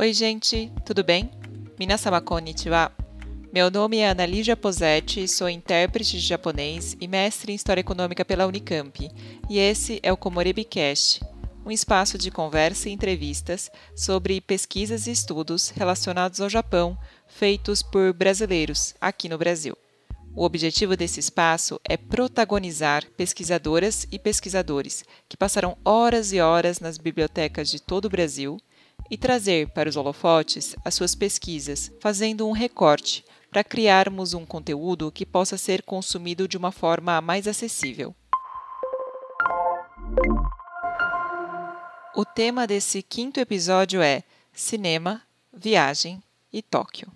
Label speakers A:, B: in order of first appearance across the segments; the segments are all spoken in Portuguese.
A: Oi, gente, tudo bem? Minasan konnichiwa. Meu nome é Ana Lígia Posetti, sou intérprete de japonês e mestre em História Econômica pela Unicamp, e esse é o Komorebi Cast, um espaço de conversa e entrevistas sobre pesquisas e estudos relacionados ao Japão feitos por brasileiros aqui no Brasil. O objetivo desse espaço é protagonizar pesquisadoras e pesquisadores que passaram horas e horas nas bibliotecas de todo o Brasil e trazer para os holofotes as suas pesquisas, fazendo um recorte para criarmos um conteúdo que possa ser consumido de uma forma mais acessível. O tema desse quinto episódio é Cinema, Viagem e Tóquio.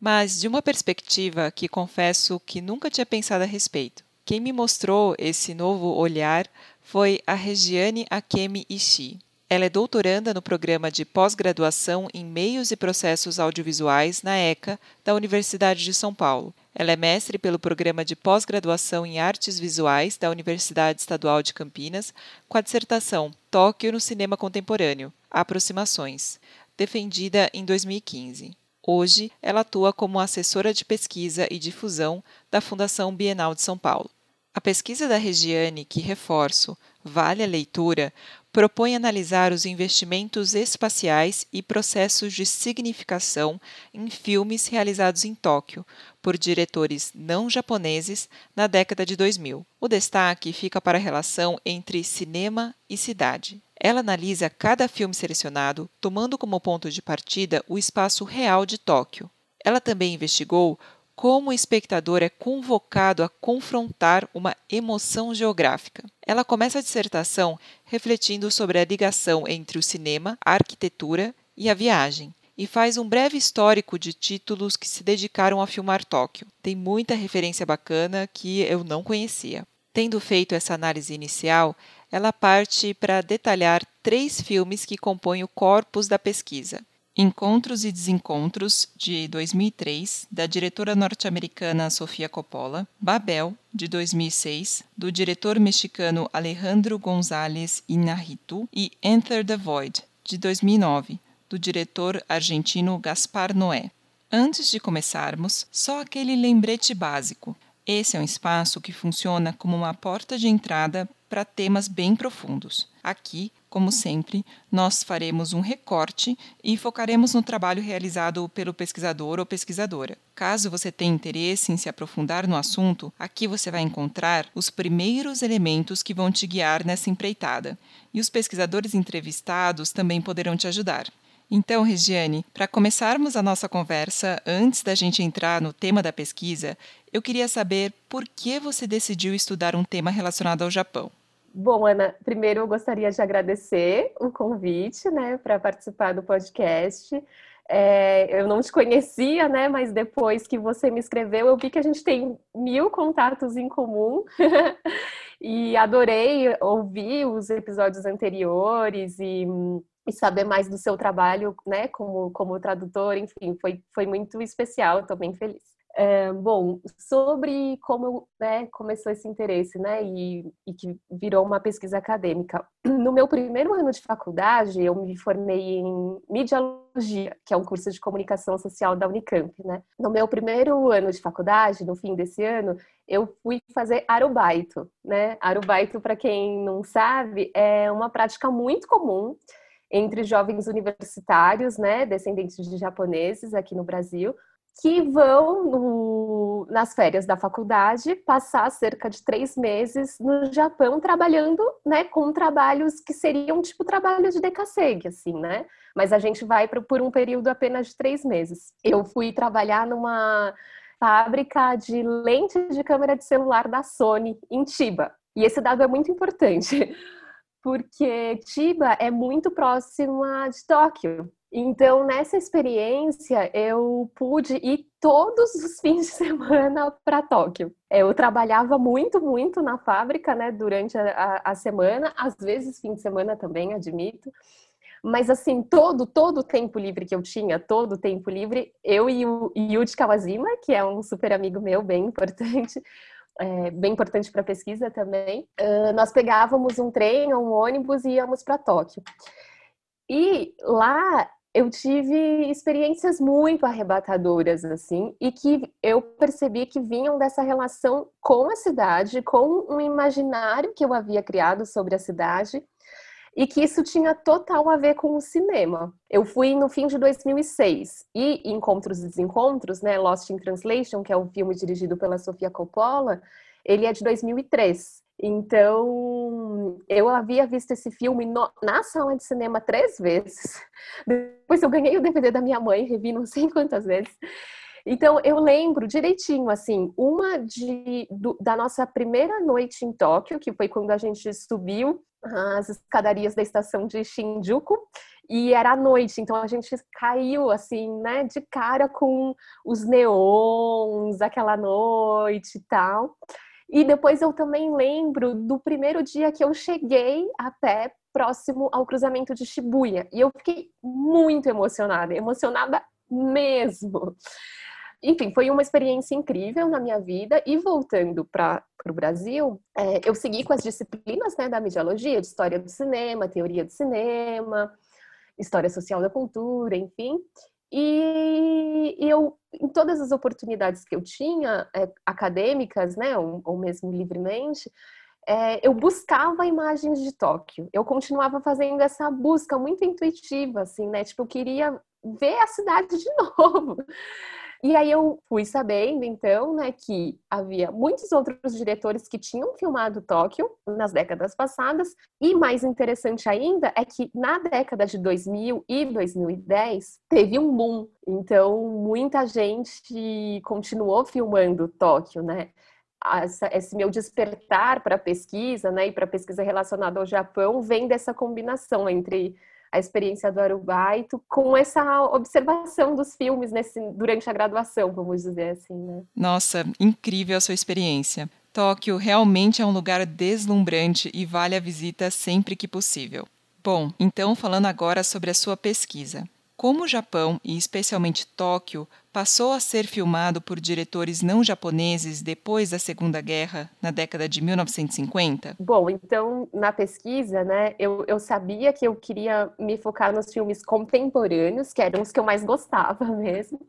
A: Mas de uma perspectiva que confesso que nunca tinha pensado a respeito. Quem me mostrou esse novo olhar foi a Regiane Akemi Ishii. Ela é doutoranda no programa de pós-graduação em Meios e Processos Audiovisuais na ECA, da Universidade de São Paulo. Ela é mestre pelo programa de pós-graduação em Artes Visuais da Universidade Estadual de Campinas, com a dissertação Tóquio no Cinema Contemporâneo Aproximações, defendida em 2015. Hoje, ela atua como assessora de pesquisa e difusão da Fundação Bienal de São Paulo. A pesquisa da Regiane, que reforço, vale a leitura, propõe analisar os investimentos espaciais e processos de significação em filmes realizados em Tóquio por diretores não japoneses na década de 2000. O destaque fica para a relação entre cinema e cidade. Ela analisa cada filme selecionado, tomando como ponto de partida o espaço real de Tóquio. Ela também investigou como o espectador é convocado a confrontar uma emoção geográfica. Ela começa a dissertação refletindo sobre a ligação entre o cinema, a arquitetura e a viagem, e faz um breve histórico de títulos que se dedicaram a filmar Tóquio. Tem muita referência bacana que eu não conhecia. Tendo feito essa análise inicial, ela parte para detalhar três filmes que compõem o corpus da pesquisa. Encontros e Desencontros, de 2003, da diretora norte-americana Sofia Coppola, Babel, de 2006, do diretor mexicano Alejandro González Inarritu, e Enter the Void, de 2009, do diretor argentino Gaspar Noé. Antes de começarmos, só aquele lembrete básico. Esse é um espaço que funciona como uma porta de entrada para temas bem profundos. Aqui, como sempre, nós faremos um recorte e focaremos no trabalho realizado pelo pesquisador ou pesquisadora. Caso você tenha interesse em se aprofundar no assunto, aqui você vai encontrar os primeiros elementos que vão te guiar nessa empreitada. E os pesquisadores entrevistados também poderão te ajudar. Então, Regiane, para começarmos a nossa conversa, antes da gente entrar no tema da pesquisa, eu queria saber por que você decidiu estudar um tema relacionado ao Japão.
B: Bom, Ana, primeiro eu gostaria de agradecer o convite, né, para participar do podcast. É, eu não te conhecia, né, mas depois que você me escreveu, eu vi que a gente tem mil contatos em comum e adorei ouvir os episódios anteriores e, e, saber mais do seu trabalho, né, como, como tradutor, enfim, foi, foi muito especial, estou bem feliz. É, bom, sobre como né, começou esse interesse, né, e, e, que virou uma pesquisa acadêmica. No meu primeiro ano de faculdade, eu me formei em Mediologia, que é um curso de comunicação social da Unicamp, né. No meu primeiro ano de faculdade, no fim desse ano, eu fui fazer arubaito, né. Arubaito, para quem não sabe, é uma prática muito comum entre jovens universitários, né, descendentes de japoneses aqui no Brasil, que vão no, nas férias da faculdade passar cerca de três meses no Japão trabalhando, né, com trabalhos que seriam tipo trabalho de decassegue, assim, né? Mas a gente vai por um período apenas de três meses. Eu fui trabalhar numa fábrica de lentes de câmera de celular da Sony em Chiba. E esse dado é muito importante, porque Chiba é muito próxima de Tóquio. Então, nessa experiência, eu pude ir todos os fins de semana para Tóquio. Eu trabalhava muito, muito na fábrica, né, durante a, a, semana, às vezes fim de semana também, admito. Mas assim, todo, todo o tempo livre que eu tinha, todo o tempo livre, eu e o Yuji Kawajima, que é um super amigo meu, bem importante, é, bem importante para pesquisa também, uh, nós pegávamos um trem ou um ônibus e íamos para Tóquio. E lá eu tive experiências muito arrebatadoras, assim, e que eu percebi que vinham dessa relação com a cidade, com um imaginário que eu havia criado sobre a cidade, e que isso tinha total a ver com o cinema. Eu fui no fim de 2006 e Encontros e Desencontros, né, Lost in Translation, que é um filme dirigido pela Sofia Coppola, ele é de 2003. Então, eu havia visto esse filme no, na sala de cinema três vezes. Depois eu ganhei o DVD da minha mãe, revi não sei quantas vezes. Então, eu lembro direitinho, assim, uma de, do, da nossa primeira noite em Tóquio, que foi quando a gente subiu as escadarias da estação de Shinjuku, e era à noite, então a gente caiu, assim, né, de cara com os neons, aquela noite e tal. E depois eu também lembro do primeiro dia que eu cheguei a pé próximo ao cruzamento de Shibuya. E eu fiquei muito emocionada, emocionada mesmo. Enfim, foi uma experiência incrível na minha vida. E voltando para o Brasil, é, eu segui com as disciplinas né, da mediologia, de história do cinema, teoria do cinema, história social da cultura, enfim. E, eu, em todas as oportunidades que eu tinha, é, acadêmicas, né, ou, ou mesmo livremente, é, eu buscava imagens de Tóquio. Eu continuava fazendo essa busca muito intuitiva, assim, né? Tipo, eu queria ver a cidade de novo. E aí eu fui sabendo, então, né, que havia muitos outros diretores que tinham filmado Tóquio nas décadas passadas, e mais interessante ainda é que na década de 2000 e 2010 teve um boom. Então, muita gente continuou filmando Tóquio, né? Esse meu despertar para pesquisa, né, e para pesquisa relacionada ao Japão, vem dessa combinação entre a experiência do Arubaito com essa observação dos filmes nesse, durante a graduação, vamos dizer assim, né?
A: Nossa, incrível a sua experiência. Tóquio realmente é um lugar deslumbrante e vale a visita sempre que possível. Bom, então falando agora sobre a sua pesquisa. Como o Japão, e especialmente Tóquio, passou a ser filmado por diretores não japoneses depois da Segunda Guerra, na década de 1950?
B: Bom, então, na pesquisa, né, eu, eu sabia que eu queria me focar nos filmes contemporâneos, que eram os que eu mais gostava mesmo,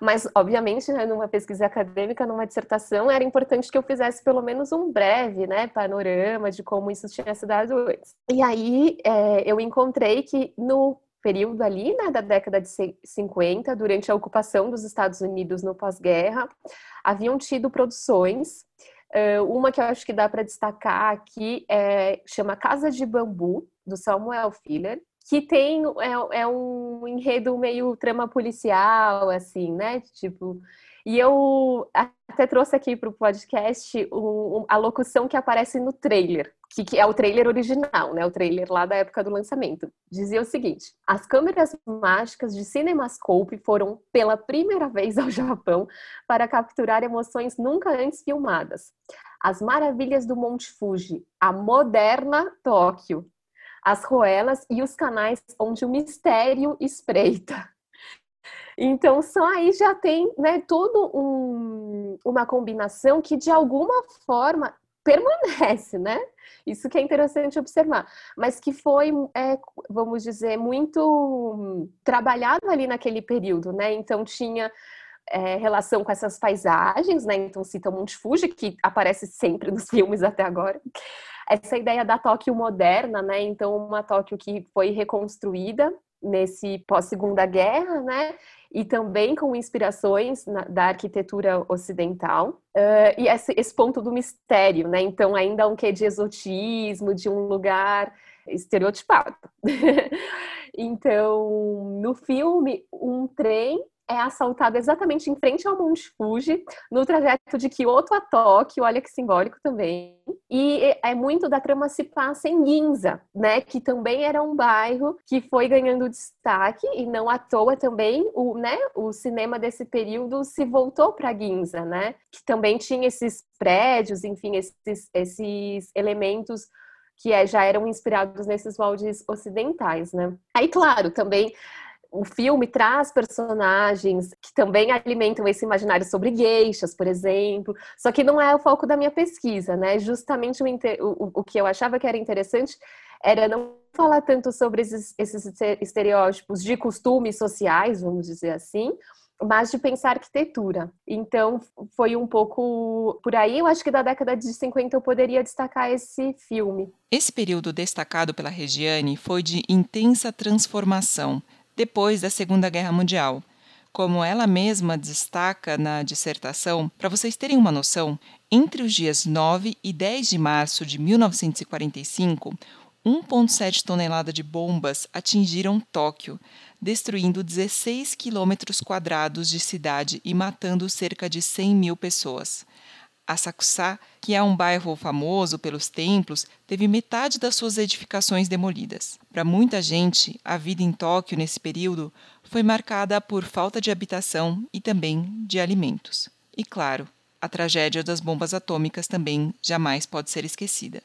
B: mas, obviamente, né, numa pesquisa acadêmica, numa dissertação, era importante que eu fizesse pelo menos um breve, né, panorama de como isso tinha se dado antes. E aí, é, eu encontrei que no período ali, né, da década de 50, durante a ocupação dos Estados Unidos no pós-guerra, haviam tido produções. uma que eu acho que dá para destacar aqui é, chama Casa de Bambu, do Samuel Filler, que tem é, é um enredo meio trama policial, assim, né? Tipo, e eu até trouxe aqui para o podcast um, a locução que aparece no trailer, que, que, é o trailer original, né? O trailer lá da época do lançamento. Dizia o seguinte: as câmeras mágicas de CinemaScope foram pela primeira vez ao Japão para capturar emoções nunca antes filmadas. As maravilhas do Monte Fuji, a moderna Tóquio, as roelas e os canais onde o mistério espreita. Então, só aí já tem né, tudo um, uma combinação que, de alguma forma, permanece, né? Isso que é interessante observar, mas que foi, é, vamos dizer, muito trabalhado ali naquele período, né? Então tinha é, relação com essas paisagens, né? Então cita o Monte Fuji, que aparece sempre nos filmes até agora. Essa ideia da Tóquio moderna, né? Então uma Tóquio que foi reconstruída nesse pós-segunda guerra, né? E também com inspirações na, da arquitetura ocidental. Uh, e esse, esse, ponto do mistério, né? Então, ainda um quê de exotismo, de um lugar estereotipado. então, no filme, um trem é assaltado exatamente em frente ao Monte Fuji, no trajeto de Kyoto a Tóquio, olha que simbólico também. E é muito da trama se passa em Ginza, né, que também era um bairro que foi ganhando destaque e não à toa também o, né, o cinema desse período se voltou para Ginza, né, que também tinha esses prédios, enfim, esses, esses elementos que é, já eram inspirados nesses moldes ocidentais, né? Aí, claro, também o filme traz personagens que também alimentam esse imaginário sobre gueixas, por exemplo, só que não é o foco da minha pesquisa, né? Justamente o, o, o que eu achava que era interessante era não falar tanto sobre esses, esses estereótipos de costumes sociais, vamos dizer assim, mas de pensar arquitetura. Então, foi um pouco por aí. Eu acho que da década de 50 eu poderia destacar esse filme.
A: Esse período destacado pela Regiane foi de intensa transformação depois da Segunda Guerra Mundial. Como ela mesma destaca na dissertação, para vocês terem uma noção, entre os dias 9 e 10 de março de 1945, 1,7 tonelada de bombas atingiram Tóquio, destruindo 16 quilômetros quadrados de cidade e matando cerca de 100 mil pessoas. Asakusa, que é um bairro famoso pelos templos, teve metade das suas edificações demolidas. Para muita gente, a vida em Tóquio nesse período foi marcada por falta de habitação e também de alimentos. E claro, a tragédia das bombas atômicas também jamais pode ser esquecida.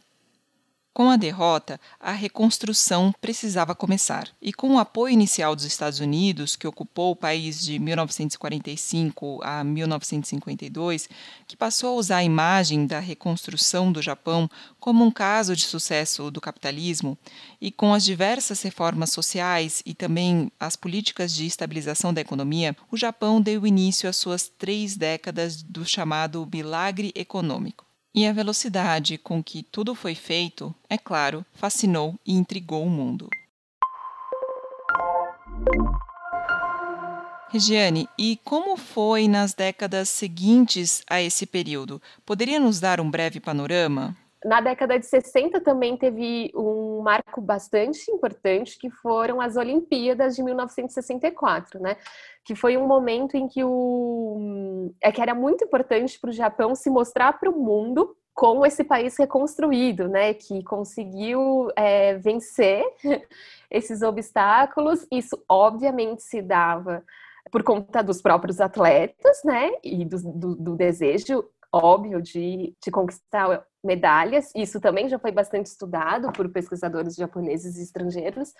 A: Com a derrota, a reconstrução precisava começar. E com o apoio inicial dos Estados Unidos, que ocupou o país de 1945 a 1952, que passou a usar a imagem da reconstrução do Japão como um caso de sucesso do capitalismo, e com as diversas reformas sociais e também as políticas de estabilização da economia, o Japão deu início às suas três décadas do chamado milagre econômico. E a velocidade com que tudo foi feito, é claro, fascinou e intrigou o mundo. Regiane, e como foi nas décadas seguintes a esse período? Poderia nos dar um breve panorama?
B: Na década de 60 também teve um marco bastante importante, que foram as Olimpíadas de 1964, né? Que foi um momento em que o é que era muito importante para o Japão se mostrar para o mundo como esse país reconstruído, né? Que conseguiu é, vencer esses obstáculos. Isso obviamente se dava por conta dos próprios atletas, né? E do, do, do desejo óbvio de, de conquistar medalhas. Isso também já foi bastante estudado por pesquisadores japoneses e estrangeiros.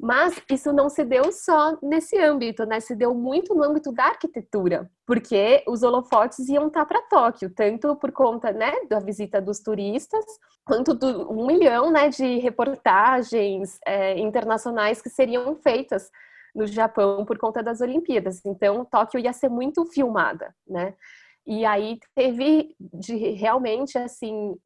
B: Mas isso não se deu só nesse âmbito, né? Se deu muito no âmbito da arquitetura, porque os holofotes iam estar para Tóquio, tanto por conta, né, da visita dos turistas, quanto do um milhão, né, de reportagens é, internacionais que seriam feitas no Japão por conta das Olimpíadas. Então, Tóquio ia ser muito filmada, né? E aí teve de realmente assim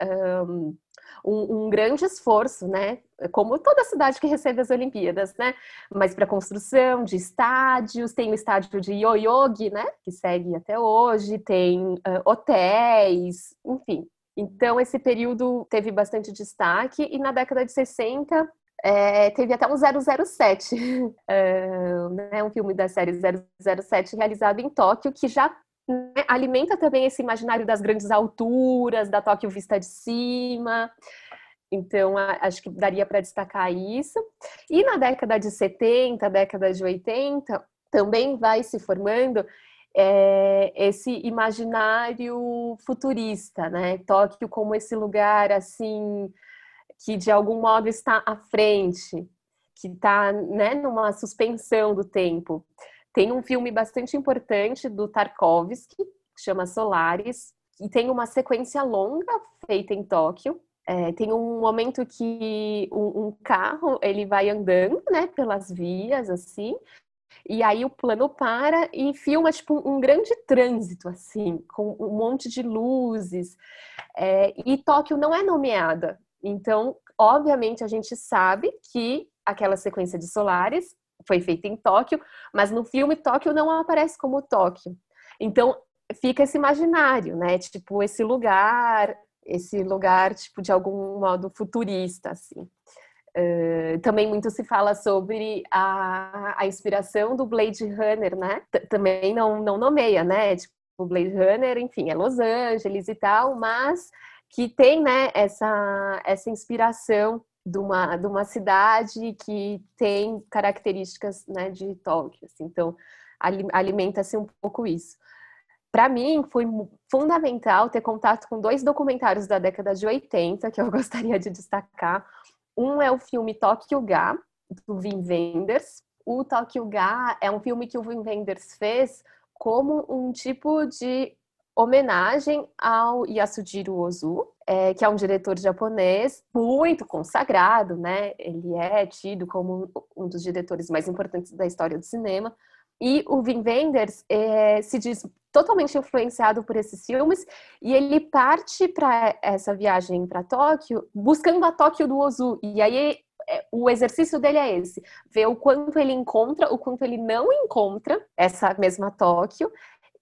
B: um, um, grande esforço, né? Como toda cidade que recebe as Olimpíadas, né? Mas para construção de estádios, tem o estádio de Yoyogi, né? Que segue até hoje, tem uh, hotéis, enfim. Então esse período teve bastante destaque e na década de 60 é, teve até um 007, uh, né, um filme da série 007 realizado em Tóquio, que já né, alimenta também esse imaginário das grandes alturas, da Tóquio vista de cima. Então, acho que daria para destacar isso. E na década de 70, década de 80, também vai se formando é, esse imaginário futurista, né? Tóquio como esse lugar assim que de algum modo está à frente, que está né, numa suspensão do tempo. Tem um filme bastante importante do Tarkovsky, que chama Solaris, e tem uma sequência longa feita em Tóquio. É, tem um momento que um, um, carro ele vai andando, né, pelas vias assim, e aí o plano para e filma tipo um grande trânsito assim, com um monte de luzes. É, e Tóquio não é nomeada, então obviamente a gente sabe que aquela sequência de Solares foi feita em Tóquio, mas no filme Tóquio não aparece como Tóquio. Então fica esse imaginário, né? Tipo esse lugar, esse lugar tipo de algum modo futurista, assim. Uh, também muito se fala sobre a, a inspiração do Blade Runner, né? T também não, não nomeia, né? Tipo, Blade Runner, enfim, é Los Angeles e tal, mas que tem, né, essa, essa inspiração de uma, de uma cidade que tem características né, de Tóquio. Assim, então, alimenta-se um pouco isso. para mim foi fundamental ter contato com dois documentários da década de 80 que eu gostaria de destacar. Um é o filme Tokyo Ga, do Wim Wenders. O Tokyo Ga é um filme que o Wim Wenders fez como um tipo de homenagem ao Yasujiro Ozu, é, que é um diretor japonês muito consagrado, né? Ele é tido como um dos diretores mais importantes da história do cinema. E o Wim Wenders é, se diz totalmente influenciado por esses filmes e ele parte para essa viagem para Tóquio buscando a Tóquio do Ozu. E aí é, o exercício dele é esse: ver o quanto ele encontra, o quanto ele não encontra essa mesma Tóquio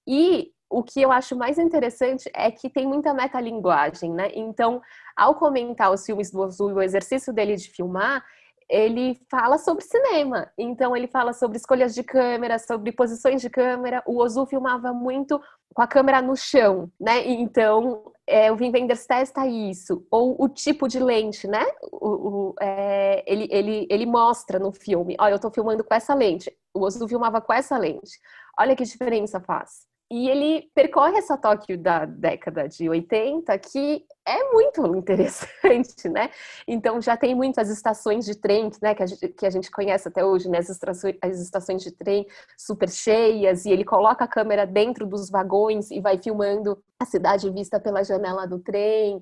B: e o que eu acho mais interessante é que tem muita metalinguagem, né? Então, ao comentar os filmes do Ozu e o exercício dele de filmar, ele fala sobre cinema. Então, ele fala sobre escolhas de câmera, sobre posições de câmera. O Ozu filmava muito com a câmera no chão, né? Então, é, o Wim Wenders testa isso. Ou o tipo de lente, né? O, o, é, ele, ele, ele mostra no filme. Olha, eu estou filmando com essa lente. O Ozu filmava com essa lente. Olha que diferença faz. E ele percorre essa Tóquio da década de 80, que é muito interessante, né? Então já tem muitas estações de trem, né, que a gente, que a gente conhece até hoje, né? As estações, as estações de trem super cheias, e ele coloca a câmera dentro dos vagões e vai filmando a cidade vista pela janela do trem.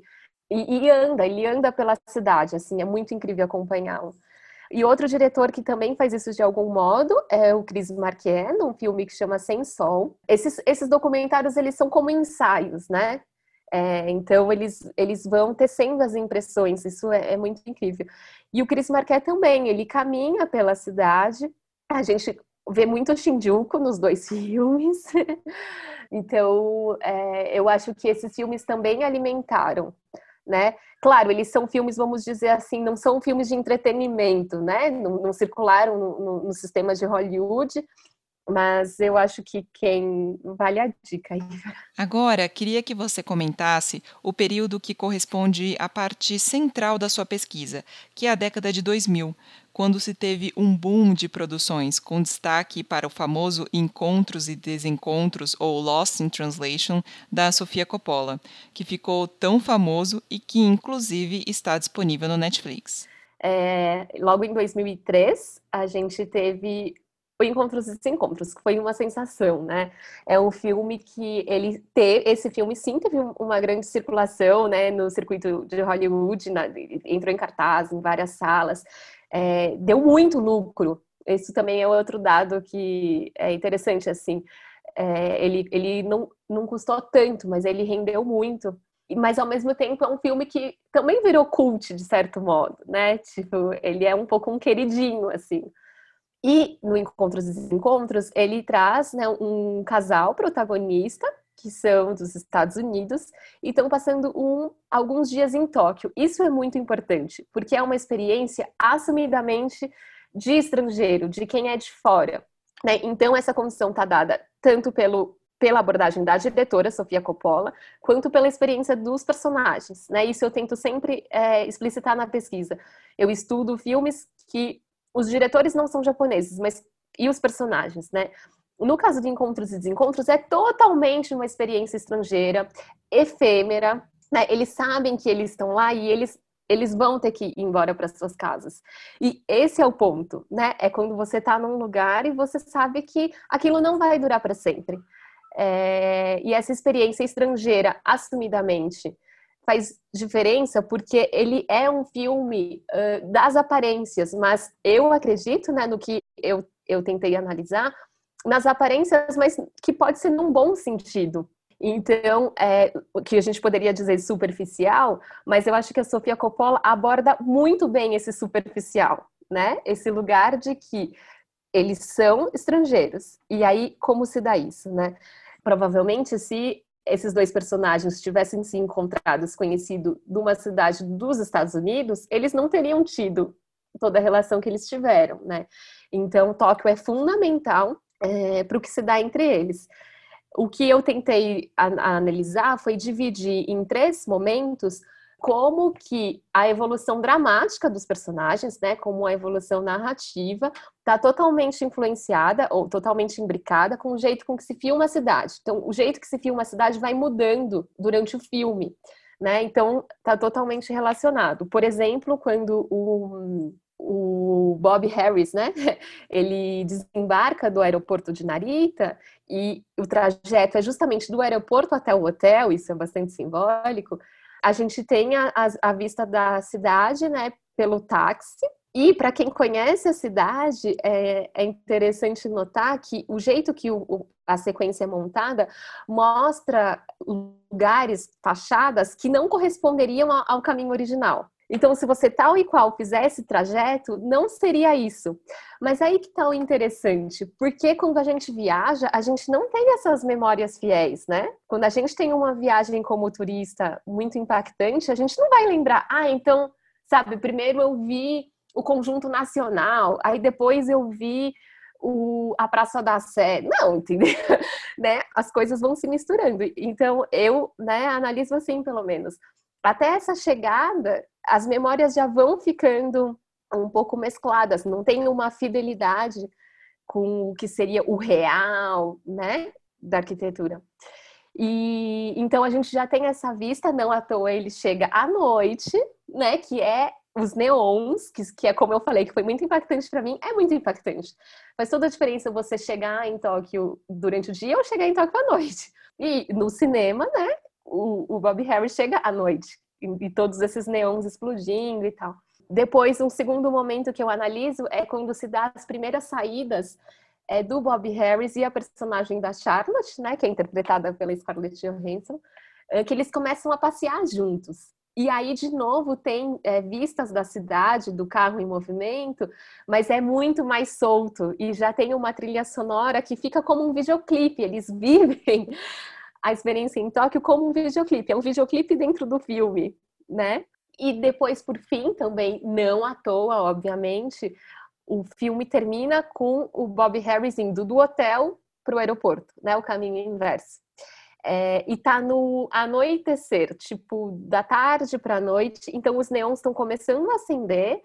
B: E, e anda, ele anda pela cidade, assim, é muito incrível acompanhá-lo. E outro diretor que também faz isso de algum modo é o Chris Marquier, num filme que chama Sem Sol. Esses, esses documentários, eles são como ensaios, né? É, então, eles, eles vão tecendo as impressões, isso é, é muito incrível. E o Chris Marquet também, ele caminha pela cidade, a gente vê muito Shinjuku nos dois filmes, então é, eu acho que esses filmes também alimentaram né? Claro, eles são filmes, vamos dizer assim, não são filmes de entretenimento, né? Não, não circularam no, no, no, sistema de Hollywood, mas eu acho que quem vale a dica aí.
A: Agora, queria que você comentasse o período que corresponde à parte central da sua pesquisa, que é a década de 2000, quando se teve um boom de produções, com destaque para o famoso Encontros e Desencontros, ou Lost in Translation, da Sofia Coppola, que ficou tão famoso e que, inclusive, está disponível no Netflix.
B: É, logo em 2003, a gente teve o Encontros e Desencontros, que foi uma sensação, né? É um filme que ele teve, esse filme sim teve uma grande circulação, né, no circuito de Hollywood, na, entrou em cartaz em várias salas, é, deu muito lucro. Isso também é outro dado que é interessante, assim. É, ele ele não, não custou tanto, mas ele rendeu muito. Mas ao mesmo tempo é um filme que também virou cult, de certo modo, né? Tipo, ele é um pouco um queridinho, assim. E no Encontros e Desencontros, ele traz né, um casal protagonista, que são dos Estados Unidos, e estão passando um, alguns dias em Tóquio. Isso é muito importante, porque é uma experiência assumidamente de estrangeiro, de quem é de fora. Né? Então, essa condição está dada tanto pelo, pela abordagem da diretora, Sofia Coppola, quanto pela experiência dos personagens. Né? Isso eu tento sempre é, explicitar na pesquisa. Eu estudo filmes que os diretores não são japoneses, mas e os personagens, né? No caso de Encontros e Desencontros, é totalmente uma experiência estrangeira, efêmera, né? Eles sabem que eles estão lá e eles eles vão ter que ir embora para suas casas. E esse é o ponto, né? É quando você está num lugar e você sabe que aquilo não vai durar para sempre. É... E essa experiência estrangeira, assumidamente, faz diferença porque ele é um filme uh, das aparências, mas eu acredito, né, no que eu, eu tentei analisar, nas aparências, mas que pode ser num bom sentido. Então, é, o que a gente poderia dizer superficial, mas eu acho que a Sofia Coppola aborda muito bem esse superficial, né? Esse lugar de que eles são estrangeiros. E aí, como se dá isso, né? Provavelmente, se esses dois personagens tivessem se encontrado, conhecido numa cidade dos Estados Unidos, eles não teriam tido toda a relação que eles tiveram, né? Então, Tóquio é fundamental é, para o que se dá entre eles. O que eu tentei analisar foi dividir em três momentos como que a evolução dramática dos personagens, né, como a evolução narrativa, está totalmente influenciada ou totalmente imbricada com o jeito com que se filma a cidade. Então, o jeito que se filma a cidade vai mudando durante o filme, né? Então, está totalmente relacionado. Por exemplo, quando o, o Bob Harris, né, ele desembarca do aeroporto de Narita e o trajeto é justamente do aeroporto até o hotel, isso é bastante simbólico a gente tem a, a, vista da cidade, né, pelo táxi. E para quem conhece a cidade, é, é, interessante notar que o jeito que o, o, a sequência é montada mostra lugares, fachadas que não corresponderiam ao, ao caminho original. Então, se você tal e qual fizesse trajeto, não seria isso. Mas aí que está o interessante, porque quando a gente viaja, a gente não tem essas memórias fiéis, né? Quando a gente tem uma viagem como turista muito impactante, a gente não vai lembrar, ah, então, sabe, primeiro eu vi o conjunto nacional, aí depois eu vi o, a Praça da Sé. Não, entendeu? né? As coisas vão se misturando. Então, eu né, analiso assim, pelo menos até essa chegada, as memórias já vão ficando um pouco mescladas, não tem uma fidelidade com o que seria o real, né, da arquitetura. E então a gente já tem essa vista, não à toa ele chega à noite, né, que é os neons, que, que é como eu falei, que foi muito impactante para mim, é muito impactante. Faz toda a diferença você chegar em Tóquio durante o dia ou chegar em Tóquio à noite. E no cinema, né, o, o Bob Harris chega à noite e, e todos esses neons explodindo e tal. Depois, um segundo momento que eu analiso é quando se dá as primeiras saídas é, do Bob Harris e a personagem da Charlotte, né, que é interpretada pela Scarlett Johansson, é, que eles começam a passear juntos. E aí, de novo, tem é, vistas da cidade, do carro em movimento, mas é muito mais solto e já tem uma trilha sonora que fica como um videoclipe. Eles vivem a experiência em Tóquio como um videoclipe. É um videoclipe dentro do filme, né? E depois, por fim, também não à toa, obviamente, o filme termina com o Bob Harris indo do hotel para o aeroporto, né? O caminho inverso. É, e tá no anoitecer, tipo, da tarde para a noite, então os neons estão começando a acender,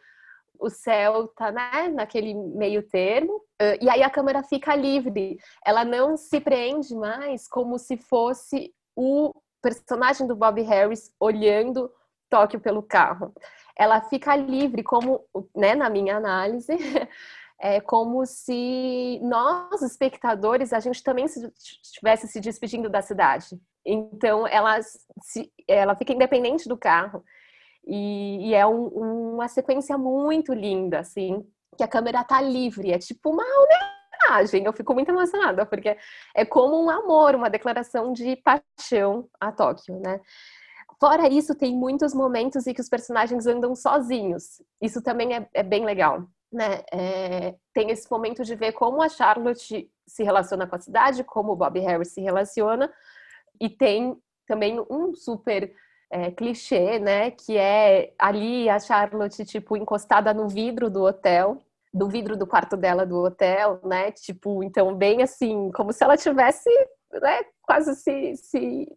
B: o céu tá né, naquele meio termo, e aí a câmera fica livre. Ela não se prende mais como se fosse o personagem do Bob Harris olhando Tóquio pelo carro. Ela fica livre, como, né, na minha análise, é como se nós, espectadores, a gente também estivesse se despedindo da cidade. Então, ela, se, ela fica independente do carro. E, e é um, uma sequência muito linda, assim, que a câmera tá livre, é tipo uma homenagem. Eu fico muito emocionada, porque é como um amor, uma declaração de paixão a Tóquio, né? Fora isso, tem muitos momentos em que os personagens andam sozinhos. Isso também é, é bem legal. Né? É, tem esse momento de ver como a Charlotte se relaciona com a cidade, como o Bob Harris se relaciona, e tem também um super é, clichê, né? Que é ali a Charlotte, tipo, encostada no vidro do hotel, do vidro do quarto dela do hotel, né? Tipo, então, bem assim, como se ela tivesse né, quase se, se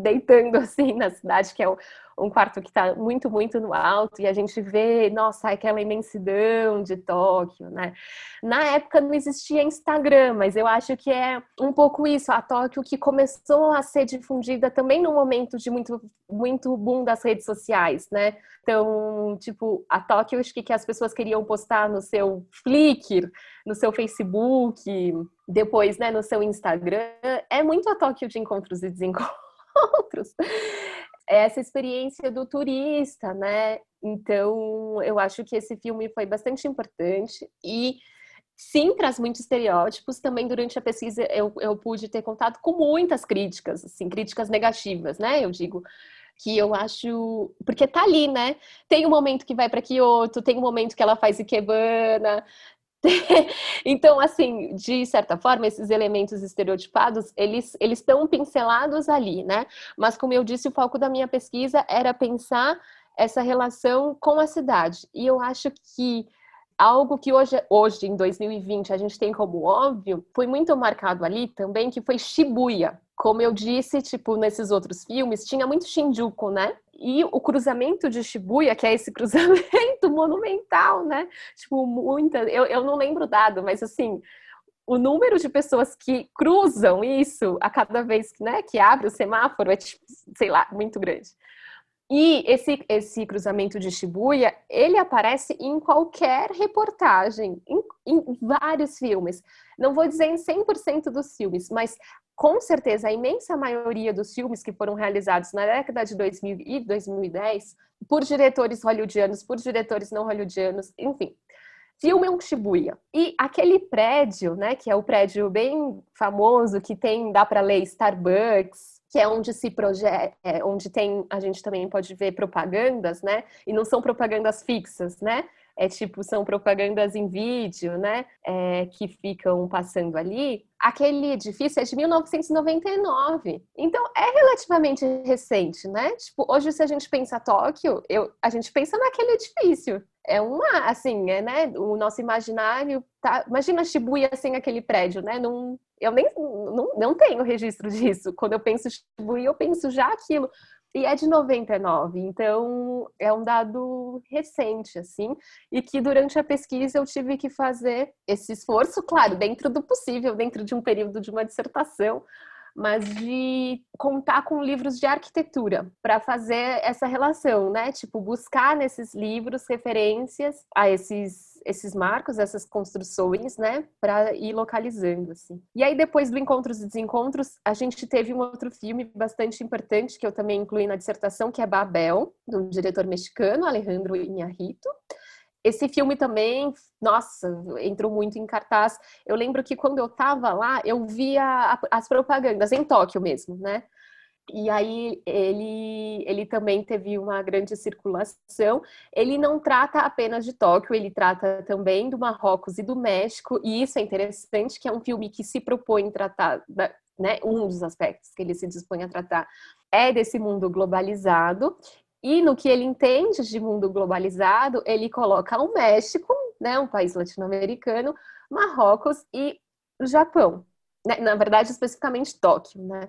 B: deitando assim na cidade, que é um quarto que está muito, muito no alto, e a gente vê, nossa, aquela imensidão de Tóquio, né? Na época não existia Instagram, mas eu acho que é um pouco isso, a Tóquio que começou a ser difundida também no momento de muito, muito boom das redes sociais, né? Então, tipo, a Tóquio, acho que, que as pessoas queriam postar no seu Flickr, no seu Facebook, depois, né, no seu Instagram, é muito a Tóquio de encontros e desencontros outros. Essa experiência do turista, né? Então, eu acho que esse filme foi bastante importante e sim traz muitos estereótipos. Também durante a pesquisa eu, eu pude ter contato com muitas críticas, assim, críticas negativas, né? Eu digo que eu acho porque tá ali, né? Tem um momento que vai para Kyoto, tem um momento que ela faz ikebana, então, assim, de certa forma, esses elementos estereotipados, eles eles estão pincelados ali, né? Mas como eu disse, o foco da minha pesquisa era pensar essa relação com a cidade. E eu acho que algo que hoje, hoje em 2020 a gente tem como óbvio, foi muito marcado ali também, que foi Shibuya, como eu disse, tipo, nesses outros filmes, tinha muito Shinjuku, né? E o cruzamento de Shibuya, que é esse cruzamento monumental, né? Tipo, muita. Eu, eu não lembro o dado, mas assim, o número de pessoas que cruzam isso a cada vez né, que abre o semáforo é, tipo, sei lá, muito grande. E esse, esse cruzamento de Shibuya, ele aparece em qualquer reportagem, em, em vários filmes. Não vou dizer em 100% dos filmes, mas com certeza a imensa maioria dos filmes que foram realizados na década de 2000 e 2010 por diretores hollywoodianos, por diretores não hollywoodianos, enfim, filmam Shibuya. E aquele prédio, né, que é o prédio bem famoso que tem, dá para ler Starbucks, que é onde se projeta, é, onde tem, a gente também pode ver propagandas, né? E não são propagandas fixas, né? É tipo, são propagandas em vídeo, né? É, que ficam passando ali. Aquele edifício é de 1999. Então, é relativamente recente, né? Tipo, hoje, se a gente pensa Tóquio, eu, a gente pensa naquele edifício é uma, assim, é, né? O nosso imaginário tá. Imagina Shibuya sem aquele prédio, né? Não, eu nem não, não tenho registro disso. Quando eu penso Shibuya, eu penso já aquilo. E é de 99, então é um dado recente, assim, e que durante a pesquisa eu tive que fazer esse esforço, claro, dentro do possível, dentro de um período de uma dissertação, mas de contar com livros de arquitetura para fazer essa relação, né? Tipo, buscar nesses livros referências a esses esses marcos, essas construções, né, para ir localizando assim. E aí depois do Encontros e Desencontros, a gente teve um outro filme bastante importante que eu também incluí na dissertação, que é Babel, do diretor mexicano Alejandro Iñárritu. Esse filme também, nossa, entrou muito em cartaz. Eu lembro que quando eu estava lá, eu via as propagandas em Tóquio mesmo, né? E aí ele, ele também teve uma grande circulação. Ele não trata apenas de Tóquio, ele trata também do Marrocos e do México, e isso é interessante, que é um filme que se propõe tratar, né, um dos aspectos que ele se dispõe a tratar é desse mundo globalizado, e no que ele entende de mundo globalizado, ele coloca o México, né, um país latino-americano, Marrocos e o Japão. Né? Na verdade, especificamente Tóquio, né?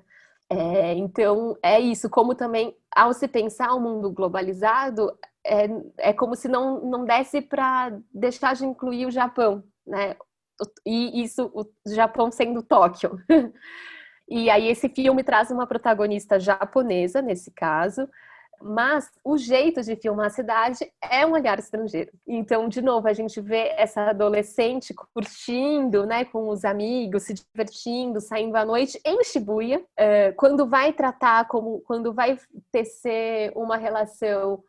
B: É, então, é isso. Como também, ao se pensar o mundo globalizado, é, é como se não, não desse para deixar de incluir o Japão, né? E isso, o Japão sendo Tóquio. e aí, esse filme traz uma protagonista japonesa, nesse caso, mas o jeito de filmar a cidade é um olhar estrangeiro. Então, de novo, a gente vê essa adolescente curtindo, né, com os amigos, se divertindo, saindo à noite em Shibuya. Uh, quando vai tratar como, quando vai tecer uma relação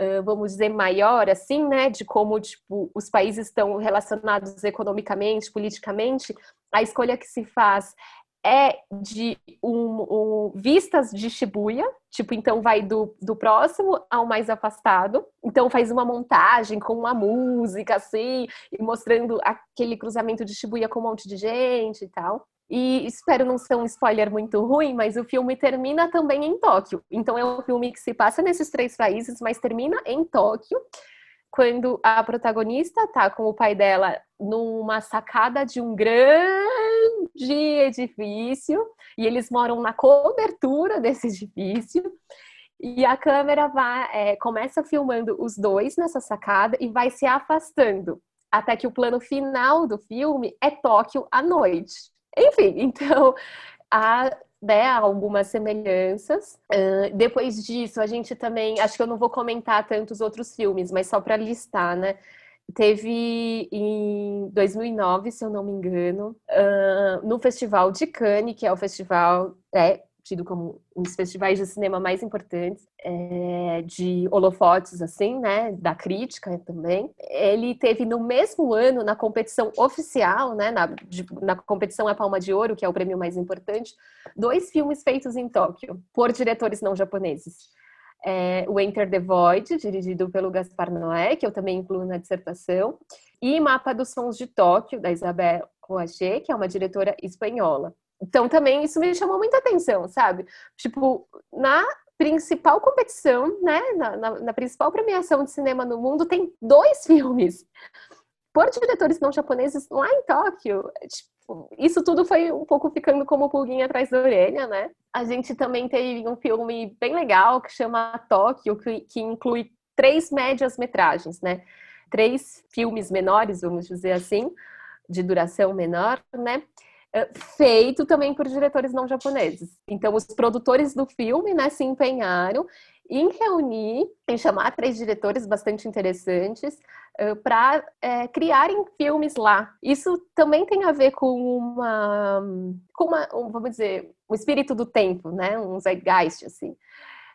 B: Uh, vamos dizer, maior, assim, né, de como, tipo, os países estão relacionados economicamente, politicamente, a escolha que se faz é de um, um, vistas de Shibuya, tipo, então vai do, do próximo ao mais afastado. Então faz uma montagem com uma música, assim, e mostrando aquele cruzamento de Shibuya com um monte de gente e tal. E espero não ser um spoiler muito ruim, mas o filme termina também em Tóquio. Então é um filme que se passa nesses três países, mas termina em Tóquio quando a protagonista tá com o pai dela numa sacada de um grande edifício e eles moram na cobertura desse edifício e a câmera vai é, começa filmando os dois nessa sacada e vai se afastando até que o plano final do filme é Tóquio à noite. Enfim, então a né, algumas semelhanças. Uh, depois disso, a gente também, acho que eu não vou comentar tantos outros filmes, mas só para listar, né? Teve em 2009, se eu não me engano, uh, no Festival de Cannes, que é o festival é, tido como um dos festivais de cinema mais importantes, é, de holofotes, assim, né, da crítica também. Ele teve no mesmo ano, na competição oficial, né, na, de, na competição A Palma de Ouro, que é o prêmio mais importante, dois filmes feitos em Tóquio, por diretores não japoneses. É, o Enter the Void, dirigido pelo Gaspar Noé, que eu também incluo na dissertação, e Mapa dos Sons de Tóquio, da Isabel Roaché, que é uma diretora espanhola. Então também isso me chamou muita atenção, sabe? Tipo, na principal competição, né, na, na, na, principal premiação de cinema no mundo, tem dois filmes por diretores não japoneses lá em Tóquio. Isso tudo foi um pouco ficando como pulguinha atrás da orelha, né? A gente também teve um filme bem legal que chama Tóquio, que, que inclui três médias metragens, né? Três filmes menores, vamos dizer assim, de duração menor, né? Eh, feito também por diretores não japoneses. Então, os produtores do filme, né, se empenharam em reunir, em chamar três diretores bastante interessantes uh, para é, criarem filmes lá. Isso também tem a ver com uma, com uma, um, vamos dizer, um espírito do tempo, né? Um zeitgeist, assim,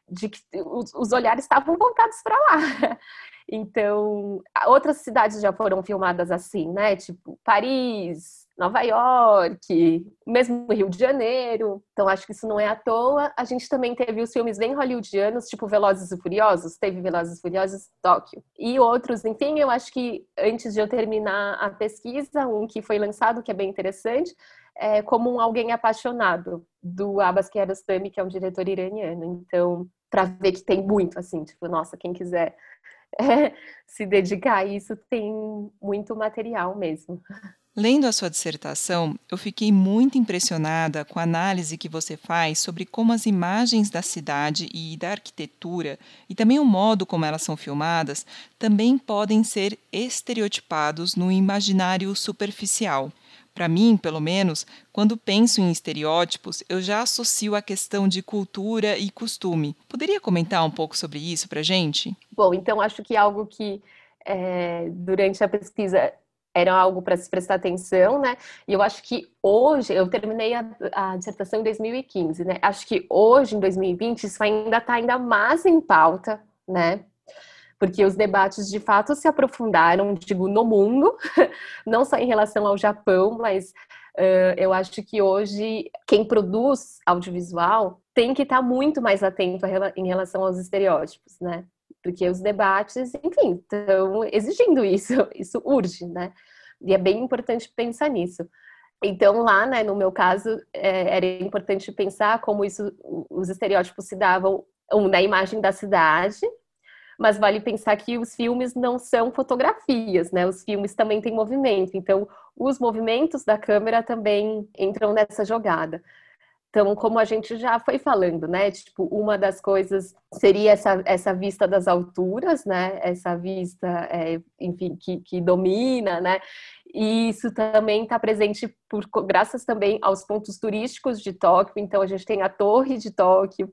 B: de que os, os olhares estavam voltados para lá. Então, outras cidades já foram filmadas assim, né? Tipo Paris, Nova York, mesmo Rio de Janeiro. Então acho que isso não é à toa. A gente também teve os filmes bem hollywoodianos, tipo Velozes e Furiosos, teve Velozes e Furiosos Tóquio. E outros, enfim, eu acho que antes de eu terminar a pesquisa, um que foi lançado que é bem interessante, é como um alguém apaixonado do Abbas Kiarostami, que é um diretor iraniano. Então, para ver que tem muito assim, tipo, nossa, quem quiser é, se dedicar a isso, tem muito material mesmo.
A: Lendo a sua dissertação, eu fiquei muito impressionada com a análise que você faz sobre como as imagens da cidade e da arquitetura, e também o modo como elas são filmadas, também podem ser estereotipados no imaginário superficial. Para mim, pelo menos, quando penso em estereótipos, eu já associo a questão de cultura e costume. Poderia comentar um pouco sobre isso para gente?
B: Bom, então acho que algo que é, durante a pesquisa era algo para se prestar atenção, né? E eu acho que hoje, eu terminei a, a, dissertação em 2015, né? Acho que hoje, em 2020, isso ainda está ainda mais em pauta, né? Porque os debates de fato se aprofundaram, digo, no mundo, não só em relação ao Japão, mas uh, eu acho que hoje quem produz audiovisual tem que estar tá muito mais atento em relação aos estereótipos, né? Porque os debates, enfim, estão exigindo isso, isso urge, né? E é bem importante pensar nisso. Então, lá, né, no meu caso, é, era importante pensar como isso, os estereótipos se davam um, na imagem da cidade, mas vale pensar que os filmes não são fotografias, né? Os filmes também têm movimento, então os movimentos da câmera também entram nessa jogada. Então, como a gente já foi falando, né? Tipo, uma das coisas seria essa, essa vista das alturas, né? Essa vista, é, enfim, que, que domina, né? E isso também está presente por, graças também aos pontos turísticos de Tóquio. Então, a gente tem a Torre de Tóquio,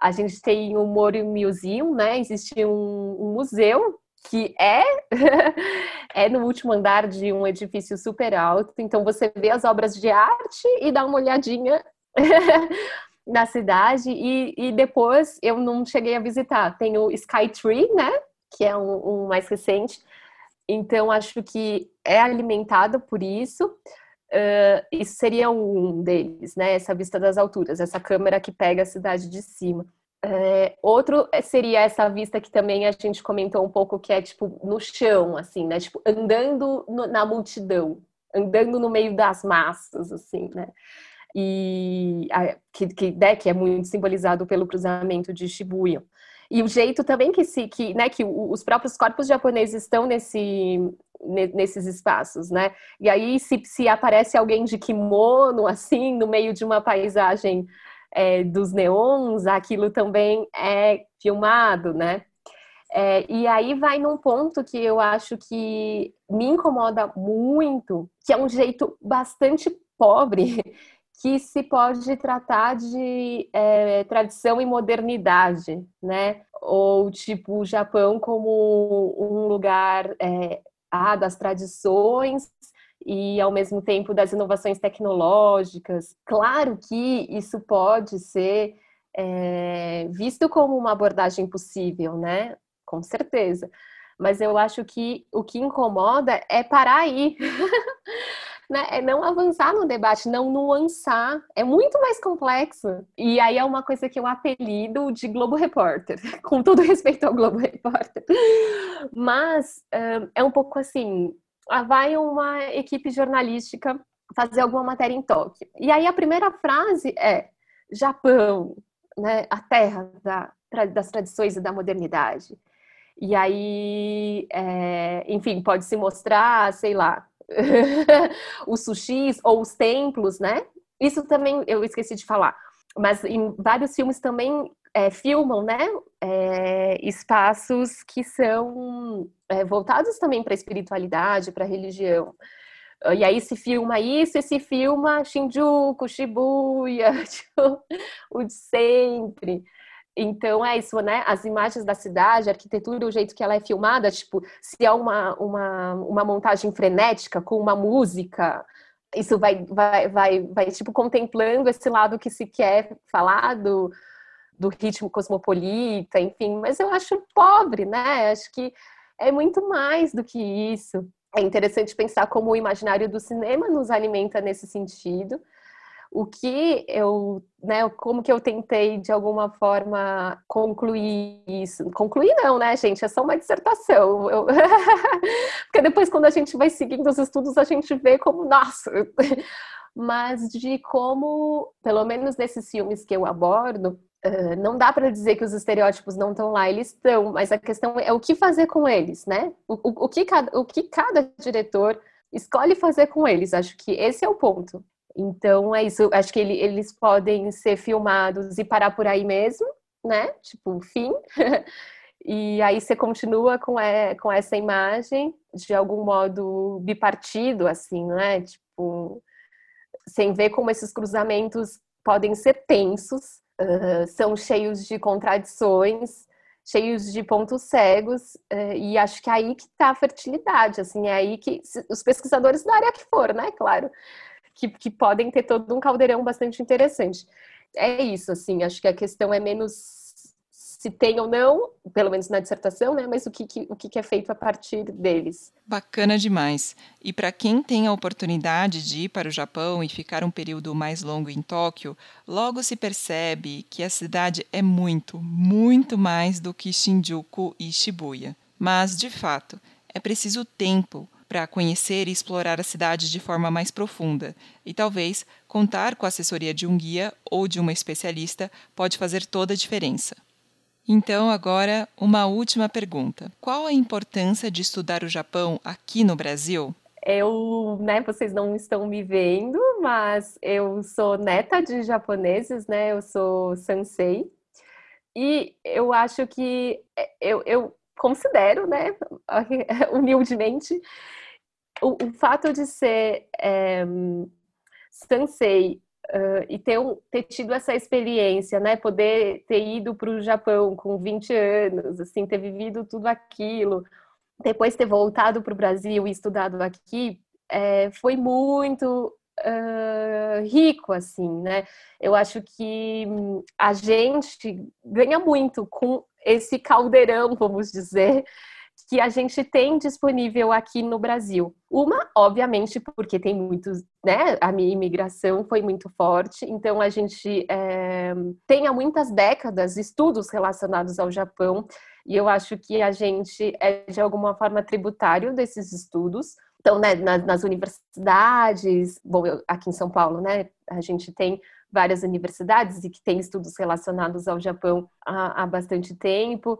B: a gente tem o Mori Museum, né? Existe um, um museu que é é no último andar de um edifício super alto. Então você vê as obras de arte e dá uma olhadinha na cidade e, e depois eu não cheguei a visitar. Tem o Skytree, né? Que é um, um mais recente. Então acho que é alimentado por isso. Uh, isso seria um deles, né? Essa vista das alturas, essa câmera que pega a cidade de cima. É, outro seria essa vista que também a gente comentou um pouco, que é tipo no chão, assim, né? Tipo, andando no, na multidão, andando no meio das massas, assim, né? E que, que, né, que é muito simbolizado pelo cruzamento de Shibuya. E o jeito também que se que, né, que os próprios corpos japoneses estão nesse nesses espaços, né? E aí se, se aparece alguém de kimono assim no meio de uma paisagem é, dos neons, aquilo também é filmado, né? É, e aí vai num ponto que eu acho que me incomoda muito, que é um jeito bastante pobre que se pode tratar de é, tradição e modernidade, né? Ou tipo o Japão como um lugar é, ah, das tradições e ao mesmo tempo das inovações tecnológicas. Claro que isso pode ser é, visto como uma abordagem possível, né? Com certeza. Mas eu acho que o que incomoda é parar aí. né, é não avançar no debate, não nuançar. É muito mais complexo. E aí é uma coisa que eu apelido de Globo Repórter, com todo respeito ao Globo Repórter. Mas é um pouco assim: vai uma equipe jornalística fazer alguma matéria em Tóquio. E aí a primeira frase é: Japão, né, a terra da, das tradições e da modernidade. E aí, é, enfim, pode se mostrar, sei lá, os sushis ou os templos, né? Isso também eu esqueci de falar. Mas em vários filmes também é, filmam, né? É, espaços que são é, voltados também para a espiritualidade, para a religião. E aí se filma isso e se filma Shinjuku, Shibuya, tipo, o de sempre. Então é isso, né? As imagens da cidade, a arquitetura, o jeito que ela é filmada, tipo, se é uma, uma, uma montagem frenética com uma música, isso vai, vai, vai, vai, tipo, contemplando esse lado que se quer falar do, do ritmo cosmopolita, enfim, mas eu acho pobre, né? Acho que é muito mais do que isso. É interessante pensar como o imaginário do cinema nos alimenta nesse sentido. O que eu, né, como que eu tentei de alguma forma concluir isso? Concluir não, né, gente? É só uma dissertação. Eu... Porque depois, quando a gente vai seguindo os estudos, a gente vê como, nossa, mas de como, pelo menos nesses filmes que eu abordo, Uh, não dá para dizer que os estereótipos não estão lá, eles estão, mas a questão é o que fazer com eles, né? O, o, o, que, cada, o que cada diretor escolhe fazer com eles, acho que esse é o ponto. Então é isso, acho que ele, eles podem ser filmados e parar por aí mesmo, né? Tipo, fim. e aí você continua com, é, com essa imagem de algum modo bipartido, assim, né? Tipo, sem ver como esses cruzamentos podem ser tensos são cheios de contradições, cheios de pontos cegos, uh, e acho que é aí que está a fertilidade, assim, é aí que os pesquisadores da área que for, né, claro, que, que podem ter todo um caldeirão bastante interessante. É isso, assim, acho que a questão é menos se tem ou não, pelo menos na dissertação, né? Mas o que, que o que é feito a partir deles.
A: Bacana demais. E para quem tem a oportunidade de ir para o Japão e ficar um período mais longo em Tóquio, logo se percebe que a cidade é muito, muito mais do que Shinjuku e Shibuya. Mas, de fato, é preciso tempo para conhecer e explorar a cidade de forma mais profunda, e talvez contar com a assessoria de um guia ou de uma especialista pode fazer toda a diferença. Então, agora, uma última pergunta. Qual a importância de estudar o Japão aqui no Brasil?
B: Eu, né, vocês não estão me vendo, mas eu sou neta de japoneses, né? Eu sou sensei. E eu acho que é, eu, eu considero, né, humildemente, o, o fato de ser é, Uh, e ter, um, ter tido essa experiência, né? Poder ter ido para o Japão com 20 anos, assim, ter vivido tudo aquilo, depois ter voltado para o Brasil e estudado aqui, é, foi muito uh, rico, assim, né? Eu acho que a gente ganha muito com esse caldeirão, vamos dizer, que a gente tem disponível aqui no Brasil. Uma, obviamente, porque tem muitos, né? A minha imigração foi muito forte, então a gente é, tem há muitas décadas estudos relacionados ao Japão, e eu acho que a gente é de alguma forma tributário desses estudos. Então, né, nas, nas universidades, bom, eu, aqui em São Paulo, né, a gente tem várias universidades e que tem estudos relacionados ao Japão há, há bastante tempo.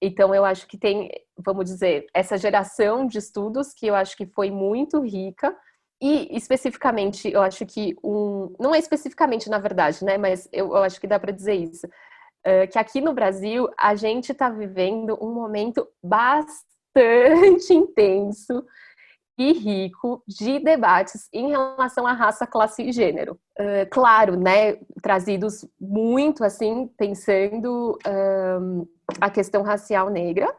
B: Então, eu acho que tem, vamos dizer, essa geração de estudos que eu acho que foi muito rica. E especificamente, eu acho que um. Não é especificamente, na verdade, né? Mas eu, eu acho que dá para dizer isso. Uh, que aqui no Brasil, a gente está vivendo um momento bastante intenso e rico de debates em relação à raça, classe e gênero. Uh, claro, né, trazidos muito assim, pensando um, a questão racial negra,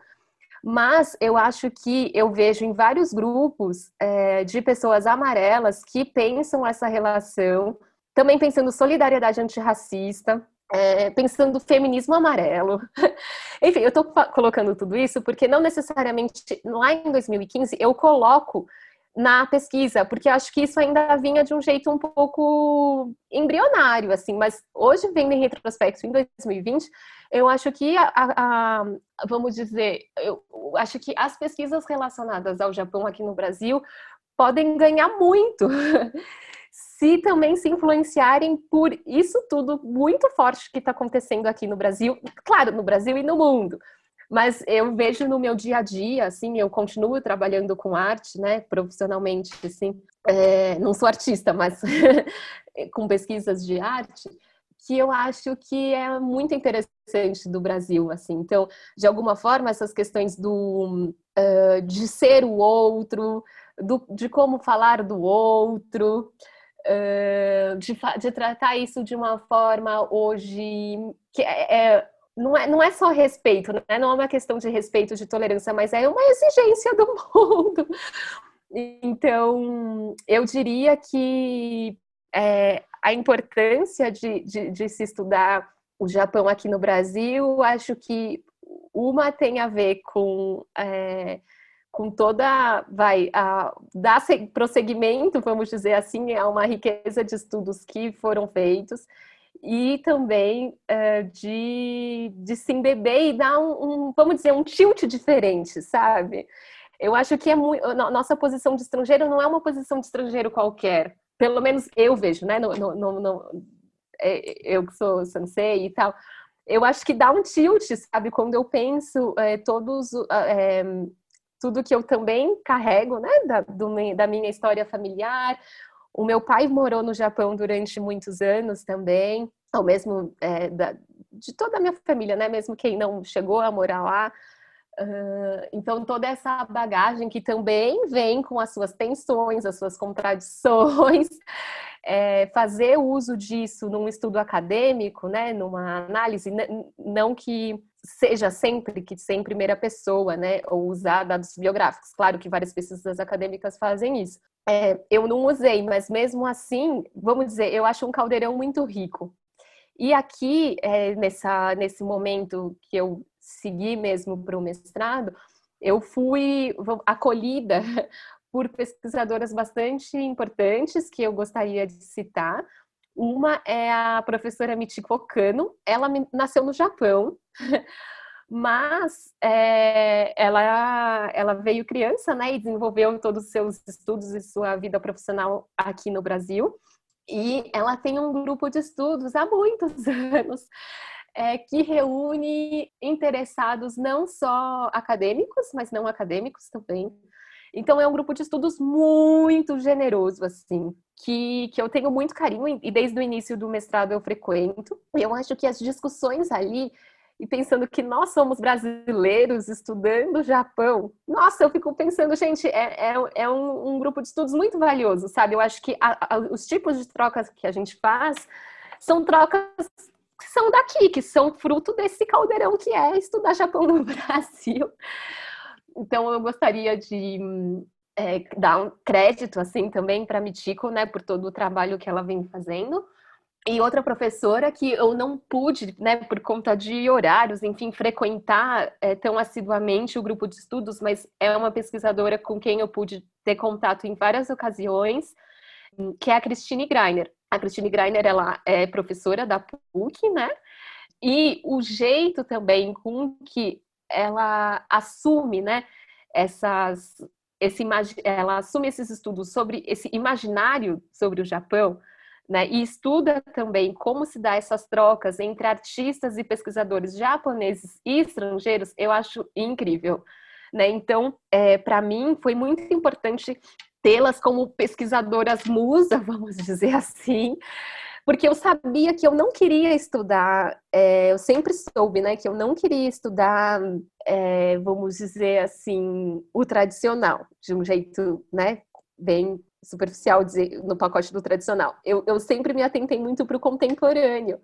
B: mas eu acho que eu vejo em vários grupos é, de pessoas amarelas que pensam essa relação, também pensando solidariedade antirracista, é, pensando feminismo amarelo. Enfim, eu estou colocando tudo isso porque não necessariamente lá em 2015 eu coloco na pesquisa, porque acho que isso ainda vinha de um jeito um pouco embrionário, assim, mas hoje, vendo em retrospecto, em 2020, eu acho que, a, a, a, vamos dizer, eu acho que as pesquisas relacionadas ao Japão aqui no Brasil podem ganhar muito se também se influenciarem por isso tudo muito forte que está acontecendo aqui no Brasil, claro, no Brasil e no mundo. Mas eu vejo no meu dia a dia, assim, eu continuo trabalhando com arte, né, profissionalmente, assim. É, não sou artista, mas com pesquisas de arte, que eu acho que é muito interessante do Brasil, assim. Então, de alguma forma, essas questões do uh, de ser o outro, do, de como falar do outro, uh, de, de, tratar isso de uma forma hoje que é, é não é, não é só respeito, né? não é uma questão de respeito, de tolerância, mas é uma exigência do mundo. Então, eu diria que é, a importância de, de, de, se estudar o Japão aqui no Brasil, acho que uma tem a ver com, é, com toda, vai, a, dar prosseguimento, vamos dizer assim, a uma riqueza de estudos que foram feitos, e também é, de, de se embeber e dar um, um, vamos dizer, um tilt diferente, sabe? Eu acho que é muito, nossa posição de estrangeiro não é uma posição de estrangeiro qualquer. Pelo menos eu vejo, né? No, no, no, é, eu que sou sensei e tal. Eu acho que dá um tilt, sabe? Quando eu penso é, todos é, tudo que eu também carrego, né? Da, do, da minha história familiar, o meu pai morou no Japão durante muitos anos também, ao mesmo é, da, de toda a minha família, né? Mesmo quem não chegou a morar lá. Então, toda essa bagagem que também vem com as suas tensões, as suas contradições, é, fazer uso disso num estudo acadêmico, né, numa análise, não que seja sempre que seja em primeira pessoa, né, ou usar dados biográficos. Claro que várias pesquisas acadêmicas fazem isso, é, eu não usei, mas mesmo assim, vamos dizer, eu acho um caldeirão muito rico. E aqui, é, nessa, nesse momento que eu segui mesmo para o mestrado, eu fui acolhida por pesquisadoras bastante importantes que eu gostaria de citar. Uma é a professora Michiko Kano, ela nasceu no Japão, mas é, ela, ela veio criança, né, e desenvolveu todos os seus estudos e sua vida profissional aqui no Brasil. E ela tem um grupo de estudos há muitos anos é, que reúne interessados não só acadêmicos, mas não acadêmicos também. Então é um grupo de estudos muito generoso, assim, que, que eu tenho muito carinho e desde o início do mestrado eu frequento. E eu acho que as discussões ali e pensando que nós somos brasileiros estudando Japão. Nossa, eu fico pensando, gente, é, é, é um, um, grupo de estudos muito valioso, sabe? Eu acho que a, a, os tipos de trocas que a gente faz são trocas que são daqui, que são fruto desse caldeirão que é estudar Japão no Brasil. Então, eu gostaria de é, dar um crédito, assim, também para a Mitiko, né, por todo o trabalho que ela vem fazendo e outra professora que eu não pude, né, por conta de horários, enfim, frequentar é, tão assiduamente o grupo de estudos, mas é uma pesquisadora com quem eu pude ter contato em várias ocasiões, que é a Christine Greiner. A Christine Greiner, ela é professora da PUC, né? E o jeito também com que ela assume, né, essas, esse, ela assume esses estudos sobre esse imaginário sobre o Japão, né, e estuda também como se dá essas trocas entre artistas e pesquisadores japoneses e estrangeiros, eu acho incrível. Né? Então, é, para mim, foi muito importante tê-las como pesquisadoras musa, vamos dizer assim, porque eu sabia que eu não queria estudar, é, eu sempre soube, né, que eu não queria estudar, é, vamos dizer assim, o tradicional, de um jeito, né, bem superficial dizer no pacote do tradicional. Eu, eu sempre me atentei muito para o contemporâneo.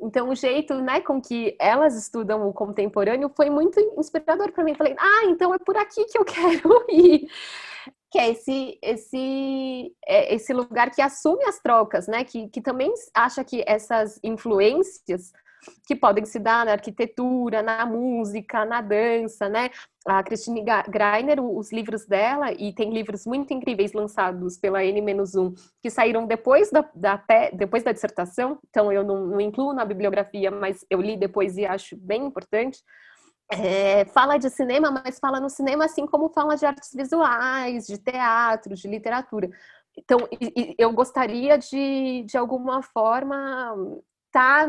B: Então, o jeito né, com que elas estudam o contemporâneo foi muito inspirador para mim. Falei, ah, então é por aqui que eu quero ir. Que é esse, esse, é esse lugar que assume as trocas, né? Que, que também acha que essas influências que podem se dar na arquitetura, na música, na dança, né? A Christine Greiner, os livros dela, e tem livros muito incríveis lançados pela N-1, que saíram depois da, da, depois da dissertação, então eu não, não incluo na bibliografia, mas eu li depois e acho bem importante. É, fala de cinema, mas fala no cinema assim como fala de artes visuais, de teatro, de literatura. Então, eu gostaria de, de alguma forma, tá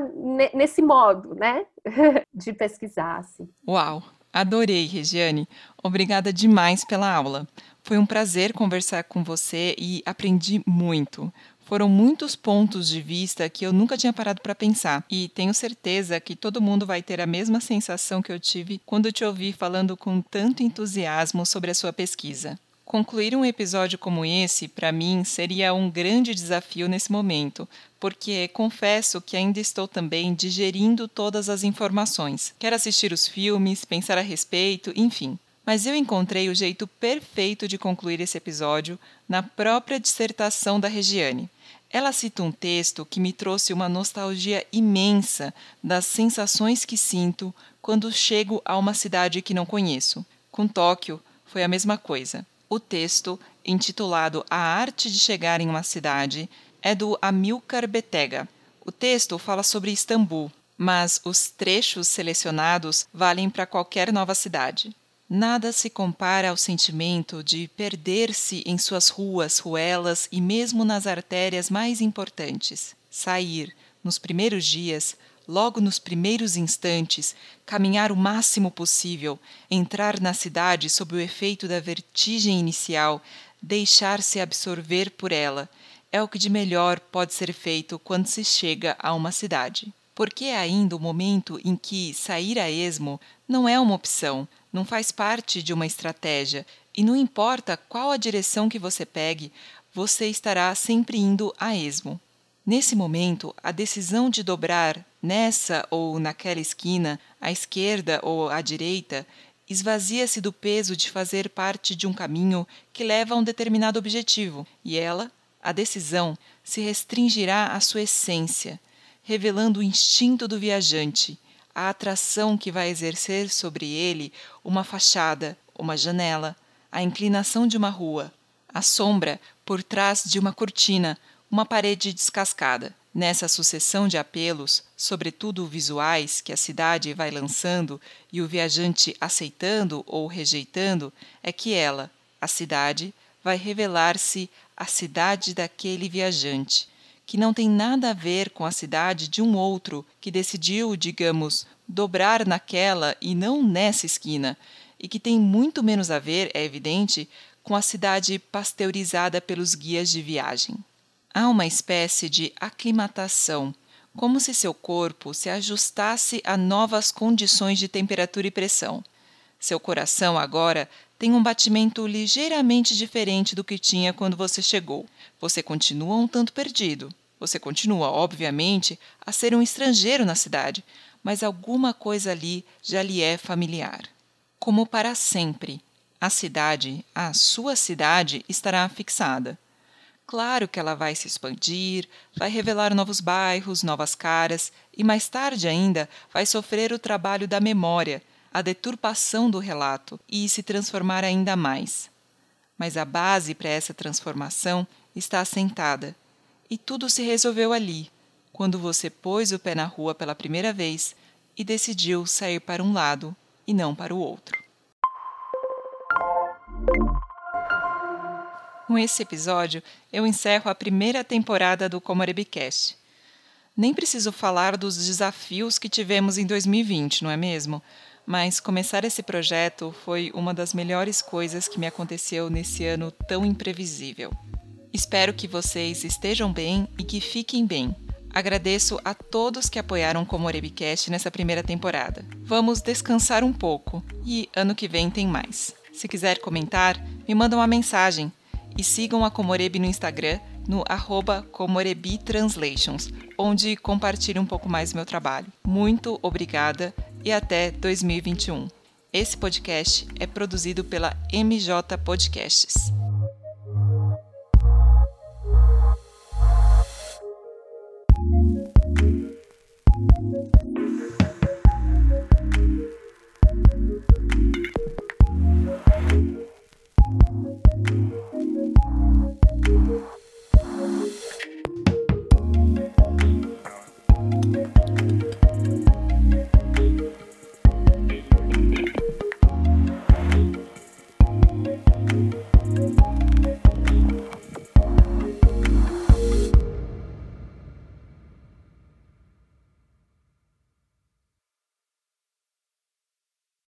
B: nesse modo, né, de pesquisar. Assim.
A: Uau, adorei, Regiane. Obrigada demais pela aula. Foi um prazer conversar com você e aprendi muito. Foram muitos pontos de vista que eu nunca tinha parado para pensar, e tenho certeza que todo mundo vai ter a mesma sensação que eu tive quando te ouvi falando com tanto entusiasmo sobre a sua pesquisa. Concluir um episódio como esse, para mim, seria um grande desafio nesse momento, porque confesso que ainda estou também digerindo todas as informações. Quero assistir os filmes, pensar a respeito, enfim. Mas eu encontrei o jeito perfeito de concluir esse episódio na própria dissertação da Regiane. Ela cita um texto que me trouxe uma nostalgia imensa das sensações que sinto quando chego a uma cidade que não conheço. Com Tóquio foi a mesma coisa. O texto, intitulado A Arte de Chegar em uma Cidade, é do Amilcar Betega. O texto fala sobre Istambul, mas os trechos selecionados valem para qualquer nova cidade. Nada se compara ao sentimento de perder-se em suas ruas, ruelas e mesmo nas artérias mais importantes. Sair, nos primeiros dias, logo nos primeiros instantes, caminhar o máximo possível, entrar na cidade sob o efeito da vertigem inicial, deixar-se absorver por ela, é o que de melhor pode ser feito quando se chega a uma cidade. Porque é ainda o momento em que sair a esmo não é uma opção, não faz parte de uma estratégia, e não importa qual a direção que você pegue, você estará sempre indo a esmo. Nesse momento, a decisão de dobrar nessa ou naquela esquina, à esquerda ou à direita, esvazia-se do peso de fazer parte de um caminho que leva a um determinado objetivo, e ela, a decisão, se restringirá à sua essência, revelando o instinto do viajante, a atração que vai exercer sobre ele uma fachada, uma janela, a inclinação de uma rua, a sombra por trás de uma cortina, uma parede descascada. Nessa sucessão de apelos, sobretudo visuais, que a cidade vai lançando e o viajante aceitando ou rejeitando, é que ela, a cidade, vai revelar-se a cidade daquele viajante, que não tem nada a ver com a cidade de um outro que decidiu, digamos, dobrar naquela e não nessa esquina, e que tem muito menos a ver, é evidente, com a cidade pasteurizada pelos guias de viagem. Há uma espécie de aclimatação, como se seu corpo se ajustasse a novas condições de temperatura e pressão. Seu coração agora tem um batimento ligeiramente diferente do que tinha quando você chegou. Você continua um tanto perdido. Você continua, obviamente, a ser um estrangeiro na cidade, mas alguma coisa ali já lhe é familiar. Como para sempre, a cidade, a sua cidade, estará fixada. Claro que ela vai se expandir, vai revelar novos bairros, novas caras e mais tarde ainda vai sofrer o trabalho da memória, a deturpação do relato e se transformar ainda mais. Mas a base para essa transformação está assentada e tudo se resolveu ali, quando você pôs o pé na rua pela primeira vez e decidiu sair para um lado e não para o outro. Com esse episódio, eu encerro a primeira temporada do Comorebicast. Nem preciso falar dos desafios que tivemos em 2020, não é mesmo? Mas começar esse projeto foi uma das melhores coisas que me aconteceu nesse ano tão imprevisível. Espero que vocês estejam bem e que fiquem bem. Agradeço a todos que apoiaram o Comorebicast nessa primeira temporada. Vamos descansar um pouco e ano que vem tem mais. Se quiser comentar, me manda uma mensagem e sigam a Comorebi no Instagram no arroba Translations, onde compartilho um pouco mais meu trabalho. Muito obrigada e até 2021. Esse podcast é produzido pela MJ Podcasts.